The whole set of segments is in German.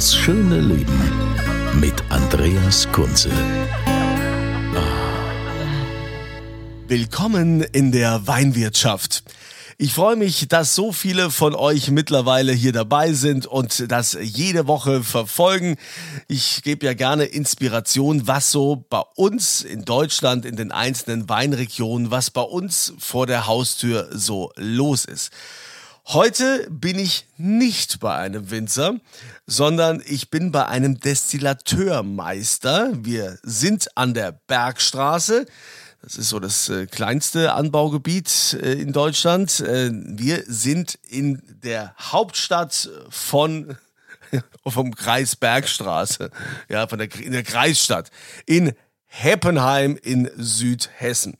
Das schöne Leben mit Andreas Kunze. Willkommen in der Weinwirtschaft. Ich freue mich, dass so viele von euch mittlerweile hier dabei sind und das jede Woche verfolgen. Ich gebe ja gerne Inspiration, was so bei uns in Deutschland, in den einzelnen Weinregionen, was bei uns vor der Haustür so los ist. Heute bin ich nicht bei einem Winzer, sondern ich bin bei einem Destillateurmeister. Wir sind an der Bergstraße. Das ist so das äh, kleinste Anbaugebiet äh, in Deutschland. Äh, wir sind in der Hauptstadt von vom Kreis Bergstraße, ja, von der in der Kreisstadt in Heppenheim in Südhessen.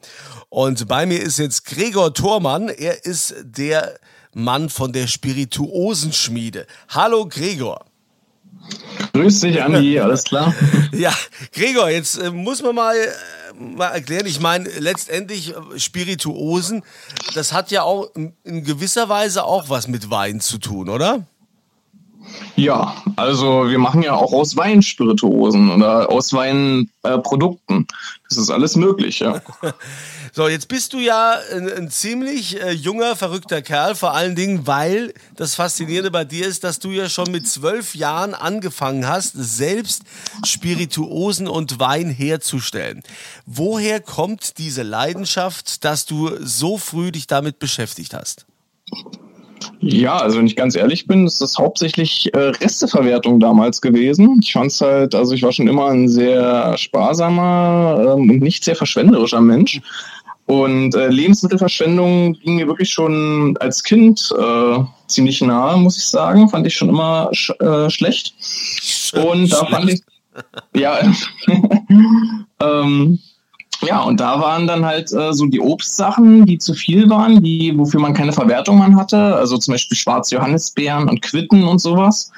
Und bei mir ist jetzt Gregor Thormann. Er ist der Mann von der Spirituosenschmiede. Hallo Gregor. Grüß dich, Andi, alles klar? ja, Gregor, jetzt äh, muss man mal, äh, mal erklären. Ich meine, letztendlich äh, Spirituosen, das hat ja auch in, gewisser Weise auch was mit Wein zu tun, oder? Ja, also wir machen ja auch aus Wein Spirituosen oder aus Weinprodukten. Äh, das ist alles möglich, ja. So, jetzt bist du ja ein, ein ziemlich äh, junger, verrückter Kerl, vor allen Dingen, weil das Faszinierende bei dir ist, dass du ja schon mit zwölf Jahren angefangen hast, selbst Spirituosen und Wein herzustellen. Woher kommt diese Leidenschaft, dass du so früh dich damit beschäftigt hast? Ja, also wenn ich ganz ehrlich bin, ist das hauptsächlich äh, Resteverwertung damals gewesen. Ich fand es halt, also ich war schon immer ein sehr sparsamer ähm, und nicht sehr verschwenderischer Mensch. Und äh, Lebensmittelverschwendung ging mir wirklich schon als Kind äh, ziemlich nahe, muss ich sagen. Fand ich schon immer sch äh, schlecht. Und da fand ich, ja, ähm, ja, und da waren dann halt äh, so die Obstsachen, die zu viel waren, die, wofür man keine Verwertung man hatte. Also zum Beispiel schwarze Johannisbeeren und Quitten und sowas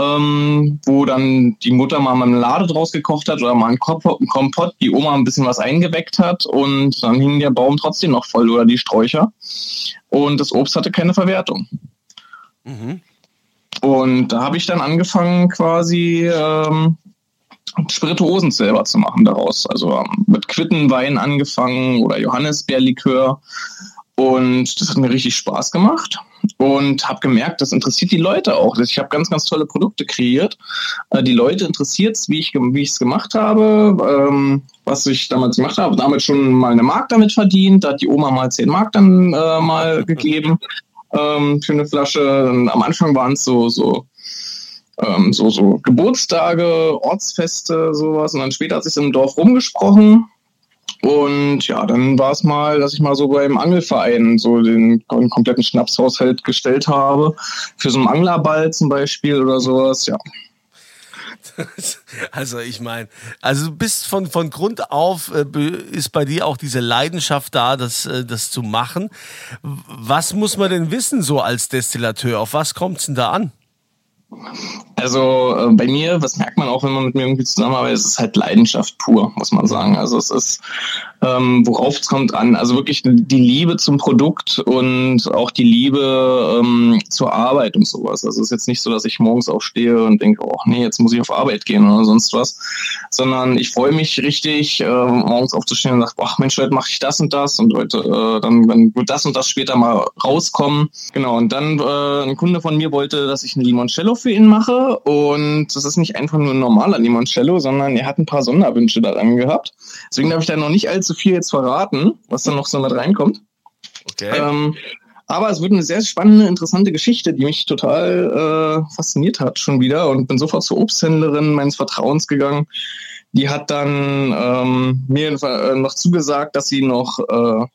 ähm, wo dann die Mutter mal Marmelade draus gekocht hat oder mal einen Kompott, die Oma ein bisschen was eingeweckt hat und dann hing der Baum trotzdem noch voll oder die Sträucher. Und das Obst hatte keine Verwertung. Mhm. Und da habe ich dann angefangen quasi ähm, Spirituosen selber zu machen daraus. Also ähm, mit Quittenwein angefangen oder Johannisbeerlikör. Und das hat mir richtig Spaß gemacht und habe gemerkt, das interessiert die Leute auch. Ich habe ganz, ganz tolle Produkte kreiert. Äh, die Leute interessiert es, wie ich es gemacht habe, ähm, was ich damals gemacht habe. Damit schon mal eine Mark damit verdient. Da hat die Oma mal 10 Mark dann äh, mal gegeben ähm, für eine Flasche. Am Anfang waren es so so ähm, so so Geburtstage, Ortsfeste, sowas. Und dann später hat sich im Dorf rumgesprochen und ja, dann war es mal, dass ich mal so beim Angelverein so den, den kompletten Schnapshaushalt gestellt habe. Für so einen Anglerball zum Beispiel oder sowas, ja. Also ich meine, also du bist von, von Grund auf, äh, ist bei dir auch diese Leidenschaft da, das, äh, das zu machen. Was muss man denn wissen so als Destillateur? Auf was kommt es denn da an? Also äh, bei mir, was merkt man auch, wenn man mit mir irgendwie zusammenarbeitet, es ist halt Leidenschaft pur, muss man sagen. Also es ist, ähm, worauf es kommt an, also wirklich die Liebe zum Produkt und auch die Liebe ähm, zur Arbeit und sowas. Also es ist jetzt nicht so, dass ich morgens aufstehe und denke, oh nee, jetzt muss ich auf Arbeit gehen oder sonst was, sondern ich freue mich richtig, äh, morgens aufzustehen und sage, ach Mensch, heute mache ich das und das und heute äh, dann, dann wird das und das später mal rauskommen. Genau, und dann äh, ein Kunde von mir wollte, dass ich ein Limoncello für ihn mache und das ist nicht einfach nur ein normaler Limoncello, sondern er hat ein paar Sonderwünsche daran gehabt. Deswegen darf ich da noch nicht allzu viel jetzt verraten, was da noch so mit reinkommt. Okay. Ähm, Aber es wird eine sehr spannende, interessante Geschichte, die mich total äh, fasziniert hat schon wieder und bin sofort zur Obsthändlerin meines Vertrauens gegangen. Die hat dann ähm, mir äh, noch zugesagt, dass sie noch äh,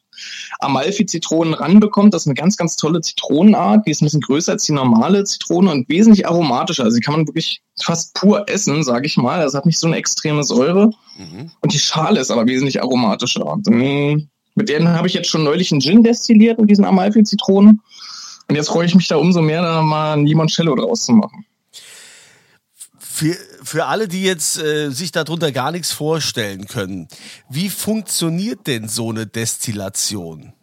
Amalfi-Zitronen ranbekommt. Das ist eine ganz, ganz tolle Zitronenart. Die ist ein bisschen größer als die normale Zitrone und wesentlich aromatischer. Also die kann man wirklich fast pur essen, sage ich mal. Also hat nicht so eine extreme Säure. Mhm. Und die Schale ist aber wesentlich aromatischer. Und, ähm, mit denen habe ich jetzt schon neulich einen Gin destilliert mit diesen Amalfi-Zitronen. Und jetzt freue ich mich da umso mehr, da mal ein Limoncello draus zu machen. Für, für alle, die jetzt äh, sich darunter gar nichts vorstellen können, wie funktioniert denn so eine Destillation?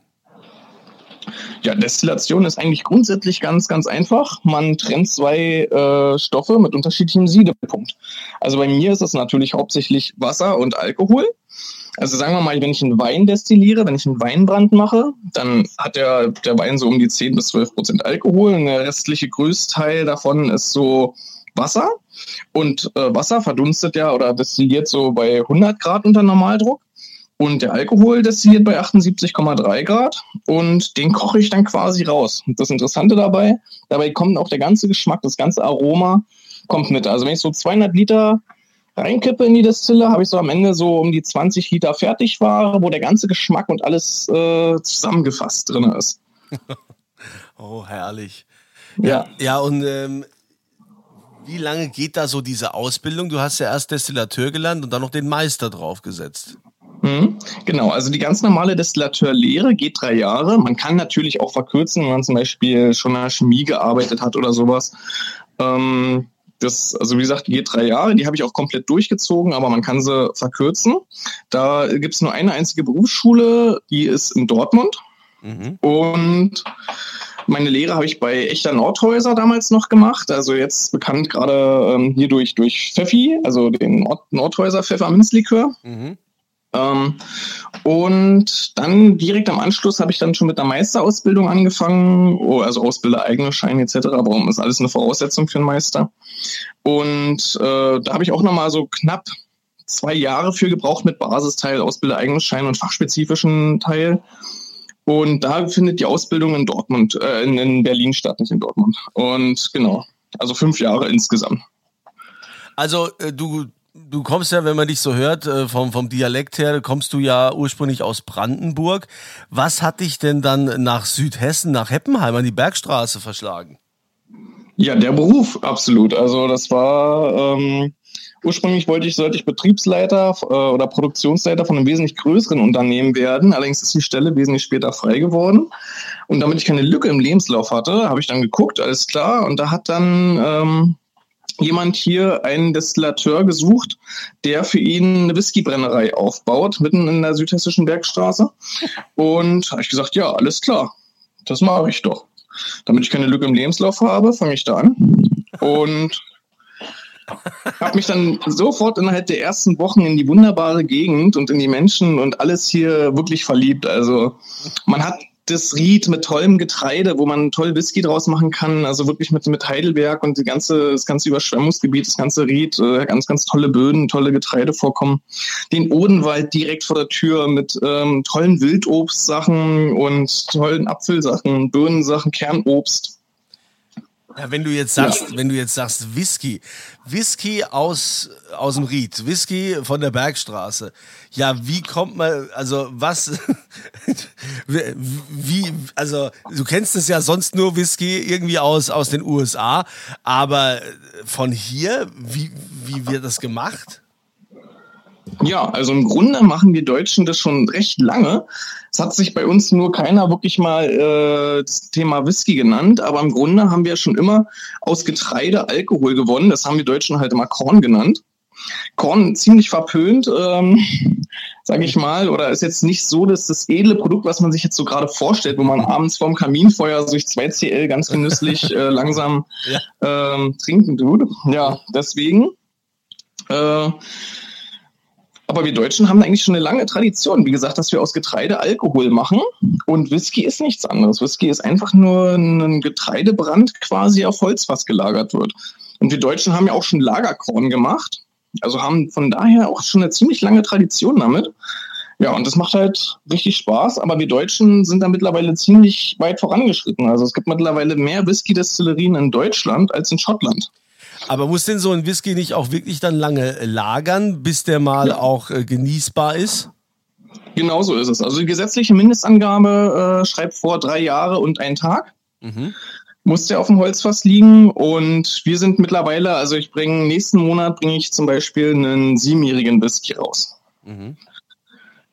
Ja, Destillation ist eigentlich grundsätzlich ganz, ganz einfach. Man trennt zwei äh, Stoffe mit unterschiedlichem Siedepunkt. Also bei mir ist das natürlich hauptsächlich Wasser und Alkohol. Also sagen wir mal, wenn ich einen Wein destilliere, wenn ich einen Weinbrand mache, dann hat der, der Wein so um die 10 bis 12 Prozent Alkohol und der restliche Größteil davon ist so Wasser. Und äh, Wasser verdunstet ja oder destilliert so bei 100 Grad unter Normaldruck. Und der Alkohol destilliert bei 78,3 Grad und den koche ich dann quasi raus. Das Interessante dabei, dabei kommt auch der ganze Geschmack, das ganze Aroma kommt mit. Also wenn ich so 200 Liter reinkippe in die Destille, habe ich so am Ende so um die 20 Liter Fertigware, wo der ganze Geschmack und alles äh, zusammengefasst drin ist. oh, herrlich. Ja, ja, und ähm, wie lange geht da so diese Ausbildung? Du hast ja erst Destillateur gelernt und dann noch den Meister draufgesetzt. Mhm, genau, also die ganz normale Destillateurlehre geht drei Jahre. Man kann natürlich auch verkürzen, wenn man zum Beispiel schon in der Chemie gearbeitet hat oder sowas. Ähm, das, also wie gesagt, die geht drei Jahre, die habe ich auch komplett durchgezogen, aber man kann sie verkürzen. Da gibt es nur eine einzige Berufsschule, die ist in Dortmund. Mhm. Und meine Lehre habe ich bei Echter Nordhäuser damals noch gemacht, also jetzt bekannt gerade ähm, hier durch, durch Pfeffi, also den Nord Nordhäuser Pfefferminzlikör. Mhm. Ähm, und dann direkt am Anschluss habe ich dann schon mit der Meisterausbildung angefangen, oh, also Ausbilder eigene Schein etc. Warum ist alles eine Voraussetzung für einen Meister? Und äh, da habe ich auch nochmal so knapp zwei Jahre für gebraucht mit Basisteil, Ausbilder eigenes Schein und fachspezifischen Teil. Und da findet die Ausbildung in Dortmund, äh, in, in Berlin statt, nicht in Dortmund. Und genau, also fünf Jahre insgesamt. Also äh, du, du kommst ja, wenn man dich so hört, äh, vom, vom Dialekt her, kommst du ja ursprünglich aus Brandenburg. Was hat dich denn dann nach Südhessen, nach Heppenheim an die Bergstraße verschlagen? Ja, der Beruf, absolut. Also das war, ähm, Ursprünglich wollte ich, sollte ich Betriebsleiter äh, oder Produktionsleiter von einem wesentlich größeren Unternehmen werden. Allerdings ist die Stelle wesentlich später frei geworden. Und damit ich keine Lücke im Lebenslauf hatte, habe ich dann geguckt, alles klar. Und da hat dann ähm, jemand hier einen Destillateur gesucht, der für ihn eine Whiskybrennerei aufbaut, mitten in der südhessischen Bergstraße. Und habe ich gesagt, ja, alles klar, das mache ich doch. Damit ich keine Lücke im Lebenslauf habe, fange ich da an. Und habe mich dann sofort innerhalb der ersten Wochen in die wunderbare Gegend und in die Menschen und alles hier wirklich verliebt. Also man hat das Ried mit tollem Getreide, wo man toll Whisky draus machen kann, also wirklich mit, mit Heidelberg und die ganze, das ganze Überschwemmungsgebiet, das ganze Ried, äh, ganz, ganz tolle Böden, tolle Getreidevorkommen. Den Odenwald direkt vor der Tür mit ähm, tollen Wildobstsachen und tollen Apfelsachen, Birnensachen, Kernobst. Ja, wenn du jetzt sagst, ja. wenn du jetzt sagst Whisky, Whisky aus aus dem Ried, Whisky von der Bergstraße. Ja, wie kommt man, also was, wie, also du kennst es ja sonst nur Whisky irgendwie aus aus den USA, aber von hier, wie wie wird das gemacht? Ja, also im Grunde machen wir Deutschen das schon recht lange. Es hat sich bei uns nur keiner wirklich mal äh, das Thema Whisky genannt, aber im Grunde haben wir schon immer aus Getreide Alkohol gewonnen. Das haben wir Deutschen halt immer Korn genannt. Korn ziemlich verpönt, ähm, sage ich mal, oder ist jetzt nicht so, dass das edle Produkt, was man sich jetzt so gerade vorstellt, wo man abends vorm Kaminfeuer durch 2CL ganz genüsslich äh, langsam ja. ähm, trinken tut. Ja, deswegen. Äh, aber wir Deutschen haben eigentlich schon eine lange Tradition, wie gesagt, dass wir aus Getreide Alkohol machen. Und Whisky ist nichts anderes. Whisky ist einfach nur ein Getreidebrand quasi auf Holz, was gelagert wird. Und wir Deutschen haben ja auch schon Lagerkorn gemacht. Also haben von daher auch schon eine ziemlich lange Tradition damit. Ja, und das macht halt richtig Spaß, aber wir Deutschen sind da mittlerweile ziemlich weit vorangeschritten. Also es gibt mittlerweile mehr Whisky-Destillerien in Deutschland als in Schottland. Aber muss denn so ein Whisky nicht auch wirklich dann lange lagern, bis der mal ja. auch äh, genießbar ist? Genau so ist es. Also die gesetzliche Mindestangabe äh, schreibt vor drei Jahre und einen Tag. Mhm. Muss der auf dem Holzfass liegen und wir sind mittlerweile, also ich bringe nächsten Monat bringe ich zum Beispiel einen siebenjährigen Whisky raus. Mhm.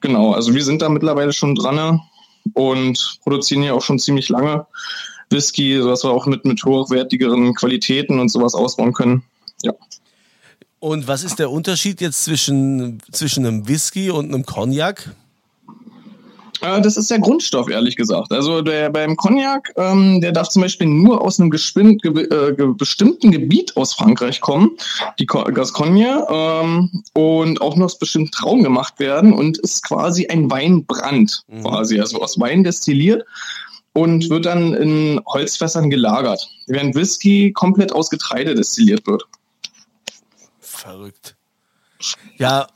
Genau, also wir sind da mittlerweile schon dran und produzieren ja auch schon ziemlich lange Whisky, sodass wir auch mit, mit hochwertigeren Qualitäten und sowas ausbauen können. Ja. Und was ist der Unterschied jetzt zwischen, zwischen einem Whisky und einem Cognac? Äh, das ist der Grundstoff, ehrlich gesagt. Also der beim Cognac, ähm, der darf zum Beispiel nur aus einem ge äh, ge bestimmten Gebiet aus Frankreich kommen, die Gascogne, ähm, und auch nur aus bestimmten Trauben gemacht werden und ist quasi ein Weinbrand, mhm. quasi, also aus Wein destilliert und wird dann in Holzfässern gelagert, während Whisky komplett aus Getreide destilliert wird. Verrückt. Ja,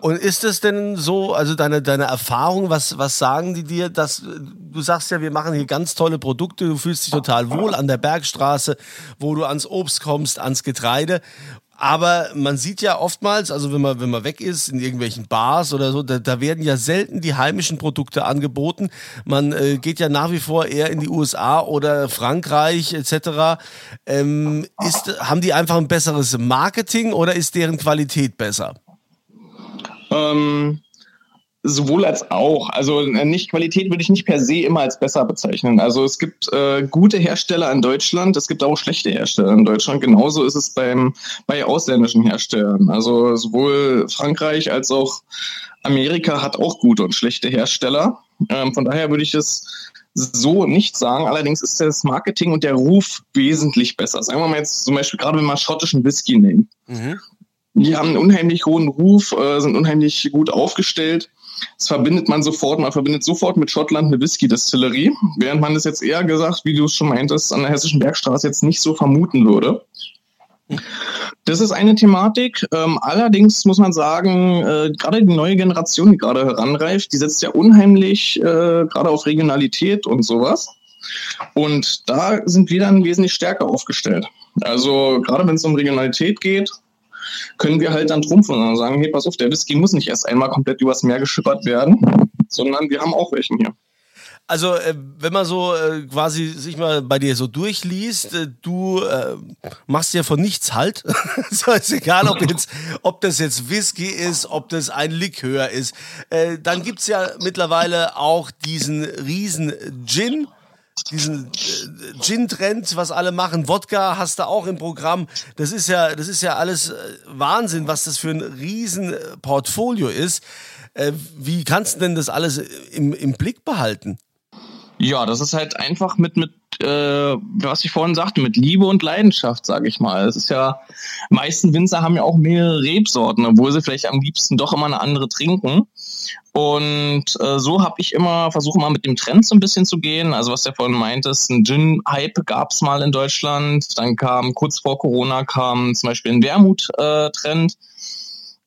und ist es denn so, also deine, deine Erfahrung, was, was sagen die dir, dass du sagst ja, wir machen hier ganz tolle Produkte, du fühlst dich total wohl an der Bergstraße, wo du ans Obst kommst, ans Getreide aber man sieht ja oftmals, also wenn man, wenn man weg ist in irgendwelchen Bars oder so, da, da werden ja selten die heimischen Produkte angeboten. Man äh, geht ja nach wie vor eher in die USA oder Frankreich etc. Ähm, ist, haben die einfach ein besseres Marketing oder ist deren Qualität besser? Ähm, sowohl als auch. Also äh, nicht Qualität würde ich nicht per se immer als besser bezeichnen. Also es gibt äh, gute Hersteller in Deutschland, es gibt auch schlechte Hersteller in Deutschland. Genauso ist es beim bei ausländischen Herstellern. Also sowohl Frankreich als auch Amerika hat auch gute und schlechte Hersteller. Ähm, von daher würde ich es so nicht sagen. Allerdings ist das Marketing und der Ruf wesentlich besser. Sagen wir mal jetzt zum Beispiel gerade wenn wir schottischen Whisky nehmen. Mhm. Die haben einen unheimlich hohen Ruf, äh, sind unheimlich gut aufgestellt. Das verbindet man sofort, man verbindet sofort mit Schottland eine Whisky-Destillerie, während man es jetzt eher gesagt, wie du es schon meintest, an der Hessischen Bergstraße jetzt nicht so vermuten würde. Das ist eine Thematik. Ähm, allerdings muss man sagen, äh, gerade die neue Generation, die gerade heranreift, die setzt ja unheimlich äh, gerade auf Regionalität und sowas. Und da sind wir dann wesentlich stärker aufgestellt. Also gerade wenn es um Regionalität geht, können wir halt dann trumpfen und sagen, hey, pass auf, der Whisky muss nicht erst einmal komplett übers Meer geschippert werden, sondern wir haben auch welchen hier. Also, äh, wenn man so äh, quasi sich mal bei dir so durchliest, äh, du machst ja von nichts halt. so ist egal, ob, jetzt, ob das jetzt Whisky ist, ob das ein Likör ist. Dann gibt's ja mittlerweile auch diesen riesen Gin diesen äh, Gin-Trend, was alle machen. Wodka hast du auch im Programm. Das ist ja, das ist ja alles äh, Wahnsinn, was das für ein Riesenportfolio ist. Äh, wie kannst du denn das alles im, im Blick behalten? Ja, das ist halt einfach mit, mit äh, was ich vorhin sagte, mit Liebe und Leidenschaft, sage ich mal. Es ist ja, meisten Winzer haben ja auch mehrere Rebsorten, obwohl sie vielleicht am liebsten doch immer eine andere trinken. Und äh, so habe ich immer versucht, mal mit dem Trend so ein bisschen zu gehen. Also was ja vorhin meintest, ein Gin-Hype gab es mal in Deutschland. Dann kam kurz vor Corona kam zum Beispiel ein Wermut-Trend.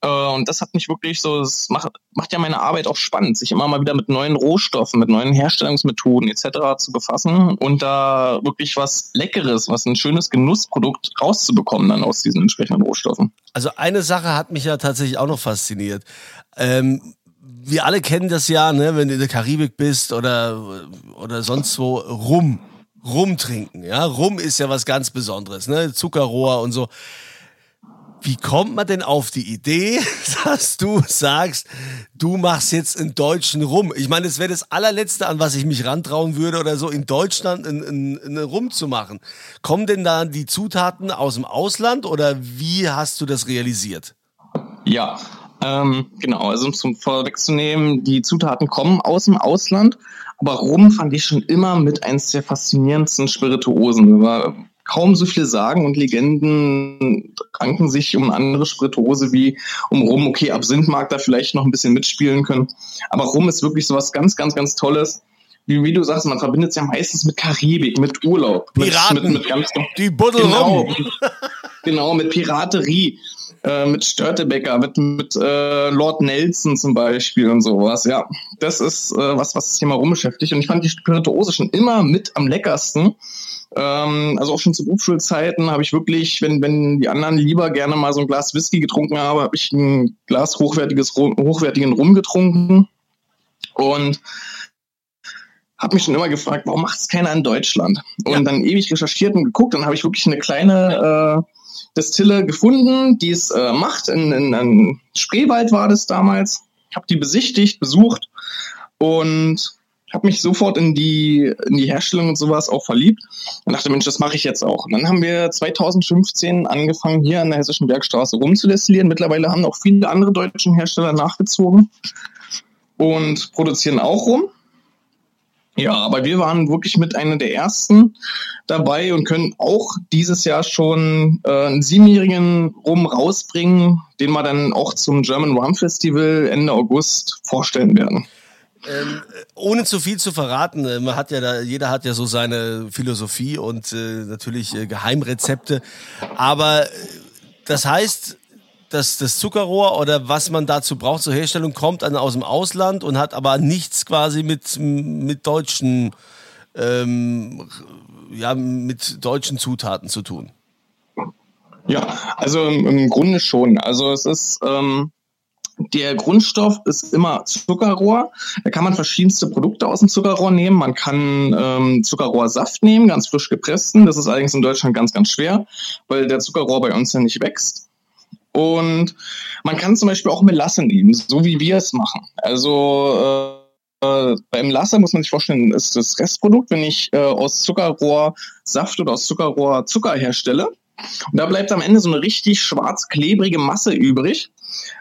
Äh, und das hat mich wirklich so, es macht, macht ja meine Arbeit auch spannend, sich immer mal wieder mit neuen Rohstoffen, mit neuen Herstellungsmethoden etc. zu befassen und da wirklich was Leckeres, was ein schönes Genussprodukt rauszubekommen dann aus diesen entsprechenden Rohstoffen. Also eine Sache hat mich ja tatsächlich auch noch fasziniert. Ähm, wir alle kennen das ja, ne, wenn du in der Karibik bist oder, oder sonst wo, Rum. Rum trinken, ja. Rum ist ja was ganz Besonderes, ne? Zuckerrohr und so. Wie kommt man denn auf die Idee, dass du sagst, du machst jetzt einen deutschen Rum? Ich meine, das wäre das allerletzte, an was ich mich rantrauen würde oder so, in Deutschland einen, einen Rum zu machen. Kommen denn da die Zutaten aus dem Ausland oder wie hast du das realisiert? Ja, ähm, genau, also um zum vorwegzunehmen, die Zutaten kommen aus dem Ausland, aber Rum fand ich schon immer mit eins der faszinierendsten Spirituosen. War kaum so viel sagen und Legenden ranken sich um andere Spirituose wie um Rum. Okay, Absinth mag da vielleicht noch ein bisschen mitspielen können, aber Rum ist wirklich so was ganz, ganz, ganz Tolles. Wie, wie du sagst, man verbindet es ja meistens mit Karibik, mit Urlaub, Piraten, mit, mit, mit ganz, die Buddel genau. Genau, mit Piraterie, äh, mit Störtebecker, mit, mit äh, Lord Nelson zum Beispiel und sowas. Ja, das ist äh, was, was das Thema rumbeschäftigt. Und ich fand die Spirituose schon immer mit am leckersten. Ähm, also auch schon zu Berufsschulzeiten habe ich wirklich, wenn, wenn die anderen lieber gerne mal so ein Glas Whisky getrunken haben, habe ich ein Glas hochwertiges, hochwertigen Rum getrunken. Und habe mich schon immer gefragt, warum macht es keiner in Deutschland? Und ja. dann ewig recherchiert und geguckt, dann habe ich wirklich eine kleine äh, Destille gefunden, die es äh, macht. In, in, in Spreewald war das damals. Habe die besichtigt, besucht und habe mich sofort in die, in die Herstellung und sowas auch verliebt und dachte, Mensch, das mache ich jetzt auch. Und dann haben wir 2015 angefangen, hier an der Hessischen Bergstraße rumzudestillieren. Mittlerweile haben auch viele andere deutsche Hersteller nachgezogen und produzieren auch rum. Ja, aber wir waren wirklich mit einer der ersten dabei und können auch dieses Jahr schon äh, einen siebenjährigen Rum rausbringen, den wir dann auch zum German Rum Festival Ende August vorstellen werden. Ähm, ohne zu viel zu verraten, äh, man hat ja da, jeder hat ja so seine Philosophie und äh, natürlich äh, Geheimrezepte. Aber äh, das heißt, dass das Zuckerrohr oder was man dazu braucht zur Herstellung kommt dann aus dem Ausland und hat aber nichts quasi mit, mit deutschen ähm, ja, mit deutschen Zutaten zu tun. Ja, also im, im Grunde schon. Also es ist ähm, der Grundstoff ist immer Zuckerrohr. Da kann man verschiedenste Produkte aus dem Zuckerrohr nehmen. Man kann ähm, Zuckerrohrsaft nehmen, ganz frisch gepressten. Das ist allerdings in Deutschland ganz, ganz schwer, weil der Zuckerrohr bei uns ja nicht wächst. Und man kann zum Beispiel auch Melasse nehmen, so wie wir es machen. Also äh, äh, beim Lasse muss man sich vorstellen, ist das Restprodukt, wenn ich äh, aus Zuckerrohr Saft oder aus Zuckerrohr Zucker herstelle. Und da bleibt am Ende so eine richtig schwarz-klebrige Masse übrig,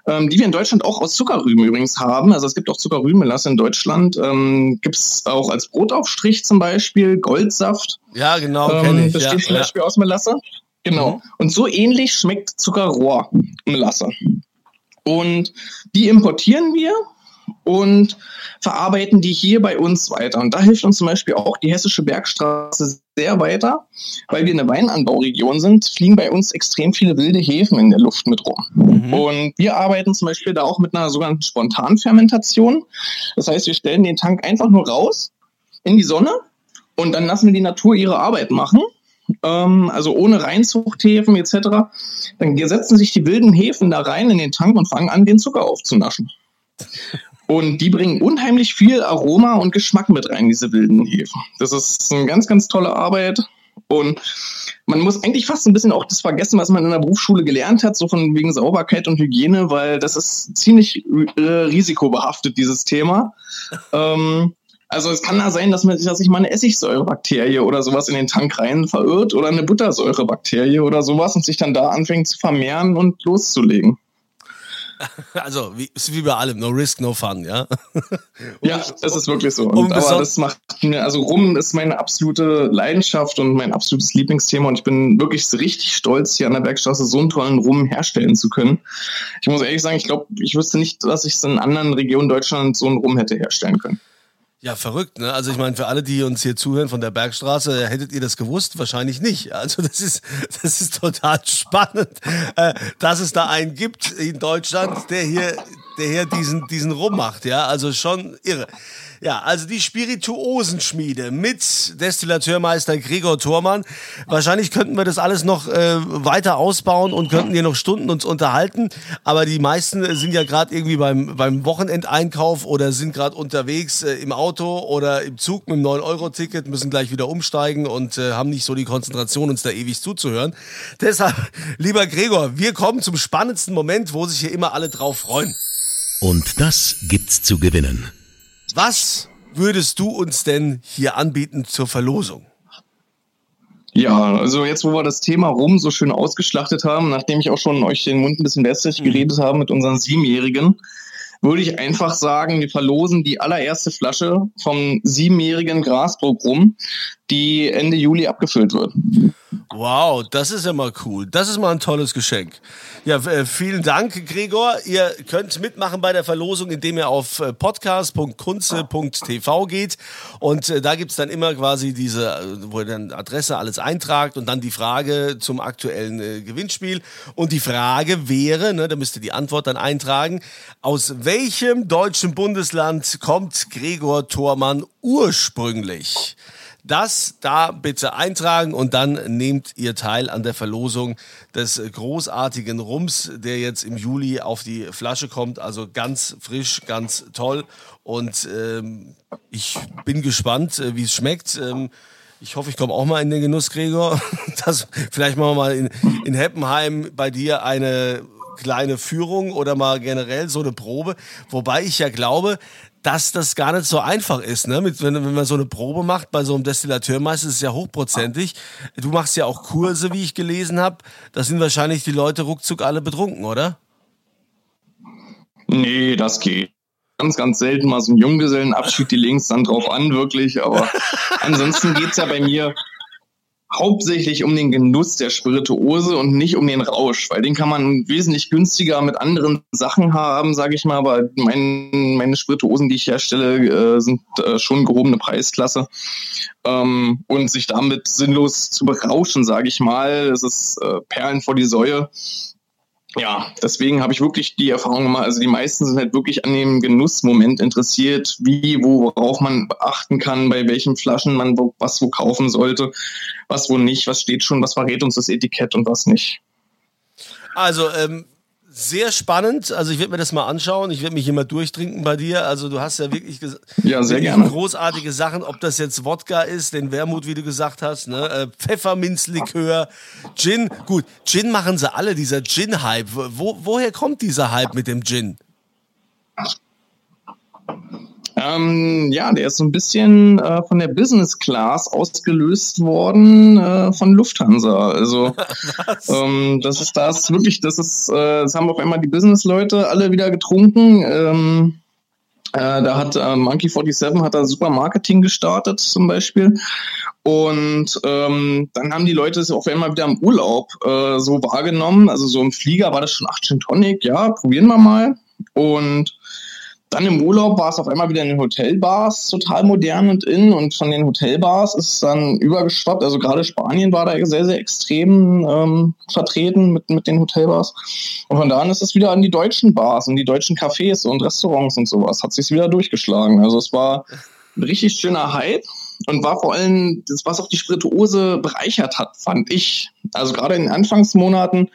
ähm, die wir in Deutschland auch aus Zuckerrüben übrigens haben. Also es gibt auch Zuckerrübenmelasse in Deutschland. Ähm, gibt es auch als Brotaufstrich zum Beispiel, Goldsaft. Ja, genau, ähm, kenne ich. Besteht ja, zum Beispiel ja. aus Melasse. Genau. Mhm. Und so ähnlich schmeckt Zuckerrohrmelasse. Und die importieren wir und verarbeiten die hier bei uns weiter. Und da hilft uns zum Beispiel auch die Hessische Bergstraße sehr weiter, weil wir eine Weinanbauregion sind, fliegen bei uns extrem viele wilde Hefen in der Luft mit rum. Mhm. Und wir arbeiten zum Beispiel da auch mit einer sogenannten Spontanfermentation. Das heißt, wir stellen den Tank einfach nur raus in die Sonne und dann lassen wir die Natur ihre Arbeit machen ähm, also ohne Reinzuchthäfen etc., dann setzen sich die wilden Hefen da rein in den Tank und fangen an, den Zucker aufzunaschen. Und die bringen unheimlich viel Aroma und Geschmack mit rein, diese wilden Hefen. Das ist eine ganz, ganz tolle Arbeit. Und man muss eigentlich fast ein bisschen auch das vergessen, was man in der Berufsschule gelernt hat, so von wegen Sauberkeit und Hygiene, weil das ist ziemlich äh, risikobehaftet, dieses Thema. ähm, also es kann da sein, dass man sich, dass sich mal eine Essigsäurebakterie oder sowas in den Tank rein verirrt oder eine Buttersäurebakterie oder sowas und sich dann da anfängt zu vermehren und loszulegen. Also, wie, ist wie bei allem, no risk, no fun, ja? ja, das ist wirklich so. Und, aber das macht mir, also Rum ist meine absolute Leidenschaft und mein absolutes Lieblingsthema und ich bin wirklich richtig stolz, hier an der Bergstraße so einen tollen Rum herstellen zu können. Ich muss ehrlich sagen, ich glaube, ich wüsste nicht, dass ich es in anderen Regionen Deutschlands so einen Rum hätte herstellen können. Ja, verrückt, ne? Also ich meine, für alle, die uns hier zuhören von der Bergstraße, hättet ihr das gewusst? Wahrscheinlich nicht. Also das ist, das ist total spannend, äh, dass es da einen gibt in Deutschland, der hier, der hier diesen, diesen rummacht, ja? Also schon irre. Ja, also die Spirituosenschmiede mit Destillateurmeister Gregor Thormann. Wahrscheinlich könnten wir das alles noch äh, weiter ausbauen und könnten hier noch Stunden uns unterhalten. Aber die meisten sind ja gerade irgendwie beim, beim Wochenendeinkauf oder sind gerade unterwegs äh, im Auto oder im Zug mit einem 9-Euro-Ticket, müssen gleich wieder umsteigen und äh, haben nicht so die Konzentration, uns da ewig zuzuhören. Deshalb, lieber Gregor, wir kommen zum spannendsten Moment, wo sich hier immer alle drauf freuen. Und das gibt's zu gewinnen. Was würdest du uns denn hier anbieten zur Verlosung? Ja, also jetzt, wo wir das Thema Rum so schön ausgeschlachtet haben, nachdem ich auch schon euch den Mund ein bisschen wässrig mhm. geredet habe mit unseren Siebenjährigen, würde ich einfach sagen, wir verlosen die allererste Flasche vom siebenjährigen Grasbrook rum, die Ende Juli abgefüllt wird. Wow, das ist mal cool. Das ist mal ein tolles Geschenk. Ja, äh, vielen Dank, Gregor. Ihr könnt mitmachen bei der Verlosung, indem ihr auf äh, podcast.kunze.tv geht. Und äh, da gibt's dann immer quasi diese, wo ihr dann Adresse alles eintragt und dann die Frage zum aktuellen Gewinnspiel. Und die Frage wäre, ne, da müsst ihr die Antwort dann eintragen, aus welchem deutschen Bundesland kommt Gregor Thormann ursprünglich? Das da bitte eintragen und dann nehmt ihr teil an der Verlosung des großartigen Rums, der jetzt im Juli auf die Flasche kommt. Also ganz frisch, ganz toll. Und ähm, ich bin gespannt, äh, wie es schmeckt. Ähm, ich hoffe, ich komme auch mal in den Genuss, Gregor. Das, vielleicht machen wir mal in, in Heppenheim bei dir eine kleine Führung oder mal generell so eine Probe. Wobei ich ja glaube, dass das gar nicht so einfach ist. Ne? Mit, wenn, wenn man so eine Probe macht bei so einem Destillateurmeister, ist es ja hochprozentig. Du machst ja auch Kurse, wie ich gelesen habe. Da sind wahrscheinlich die Leute ruckzuck alle betrunken, oder? Nee, das geht. Ganz, ganz selten mal so ein Junggesellenabschied, die links dann drauf an, wirklich. Aber ansonsten geht's ja bei mir hauptsächlich um den Genuss der Spirituose und nicht um den Rausch, weil den kann man wesentlich günstiger mit anderen Sachen haben, sage ich mal. Aber mein, meine Spirituosen, die ich herstelle, äh, sind äh, schon gehobene Preisklasse. Ähm, und sich damit sinnlos zu berauschen, sage ich mal, das ist äh, Perlen vor die Säue ja, deswegen habe ich wirklich die Erfahrung gemacht, also die meisten sind halt wirklich an dem Genussmoment interessiert, wie, worauf man beachten kann, bei welchen Flaschen man wo, was wo kaufen sollte, was wo nicht, was steht schon, was verrät uns das Etikett und was nicht. Also, ähm, sehr spannend. Also ich werde mir das mal anschauen. Ich werde mich immer durchtrinken bei dir. Also du hast ja wirklich, ja, sehr gerne. großartige Sachen, ob das jetzt Wodka ist, den Wermut, wie du gesagt hast, ne? Äh, Pfefferminzlikör, Gin. Gut, Gin machen sie alle, dieser Gin-Hype. Wo, woher kommt dieser Hype mit dem Gin? Ähm, ja, der ist so ein bisschen äh, von der Business Class ausgelöst worden äh, von Lufthansa. Also ähm, das ist das wirklich, das ist, äh, das haben auf einmal die Business-Leute alle wieder getrunken. Ähm, äh, da hat äh, Monkey 47 hat da super Marketing gestartet zum Beispiel. Und ähm, dann haben die Leute es auf einmal wieder im Urlaub äh, so wahrgenommen. Also so im Flieger war das schon 8 Tonic, ja, probieren wir mal. Und dann im Urlaub war es auf einmal wieder in den Hotelbars total modern und in und von den Hotelbars ist es dann übergeschwappt. Also gerade Spanien war da sehr, sehr extrem ähm, vertreten mit, mit den Hotelbars. Und von da an ist es wieder an die deutschen Bars und die deutschen Cafés und Restaurants und sowas. Hat sich wieder durchgeschlagen. Also es war ein richtig schöner Hype und war vor allem das, was auch die Spirituose bereichert hat, fand ich. Also gerade in den Anfangsmonaten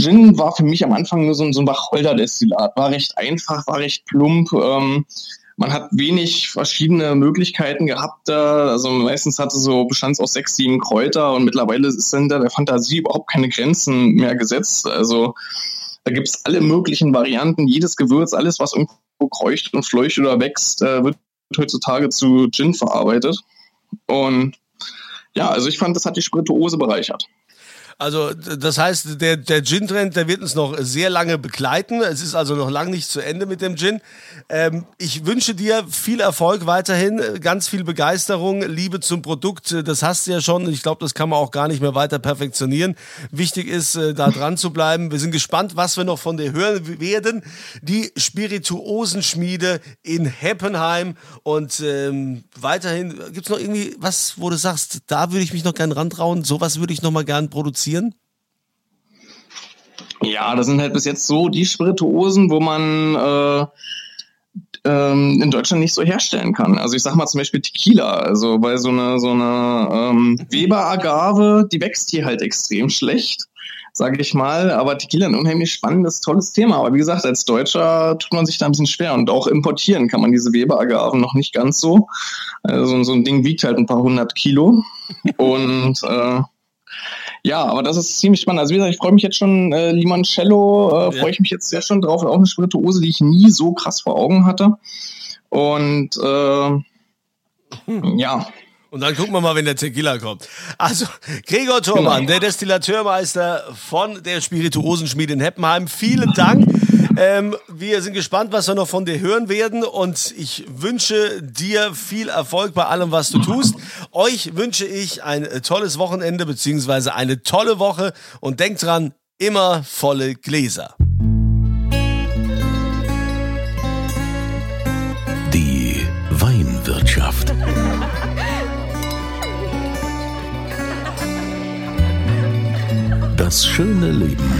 Gin war für mich am Anfang nur so, ein, so ein Wacholder-Destillat. War recht einfach, war recht plump. Ähm, man hat wenig verschiedene Möglichkeiten gehabt. Also meistens hatte so bestand aus sechs, sieben Kräuter und mittlerweile sind da der Fantasie überhaupt keine Grenzen mehr gesetzt. Also da gibt's alle möglichen Varianten. Jedes Gewürz, alles, was irgendwo kreucht und fleucht oder wächst, äh, wird heutzutage zu Gin verarbeitet. Und ja, also ich fand, das hat die Spirituose bereichert. Also das heißt, der, der Gin-Trend, der wird uns noch sehr lange begleiten. Es ist also noch lange nicht zu Ende mit dem Gin. Ähm, ich wünsche dir viel Erfolg weiterhin, ganz viel Begeisterung, Liebe zum Produkt. Das hast du ja schon. Ich glaube, das kann man auch gar nicht mehr weiter perfektionieren. Wichtig ist, äh, da dran zu bleiben. Wir sind gespannt, was wir noch von dir hören werden. Die Spirituosenschmiede in Heppenheim. Und ähm, weiterhin, gibt's noch irgendwie was, wo du sagst, da würde ich mich noch gern rantrauen, sowas würde ich noch mal gern produzieren? Passieren? Ja, das sind halt bis jetzt so die Spirituosen, wo man äh, ähm, in Deutschland nicht so herstellen kann. Also ich sag mal zum Beispiel Tequila, also bei so eine so eine ähm, Weber-Agave, die wächst hier halt extrem schlecht, sage ich mal. Aber Tequila ein unheimlich spannendes, tolles Thema. Aber wie gesagt, als Deutscher tut man sich da ein bisschen schwer und auch importieren kann man diese Weber-Agaven noch nicht ganz so. Also so ein Ding wiegt halt ein paar hundert Kilo und äh, ja, aber das ist ziemlich spannend. Also wie gesagt, ich freue mich jetzt schon, äh, Limoncello, äh, freue ich mich jetzt sehr schon drauf. Auch eine Spirituose, die ich nie so krass vor Augen hatte. Und äh, hm. ja, und dann gucken wir mal, wenn der Tequila kommt. Also, Gregor Thormann, genau. der Destillateurmeister von der Spirituosenschmiede in Heppenheim. Vielen Dank. Ähm, wir sind gespannt, was wir noch von dir hören werden und ich wünsche dir viel Erfolg bei allem, was du tust. Euch wünsche ich ein tolles Wochenende beziehungsweise eine tolle Woche und denkt dran, immer volle Gläser. Die Weinwirtschaft. Das schöne Leben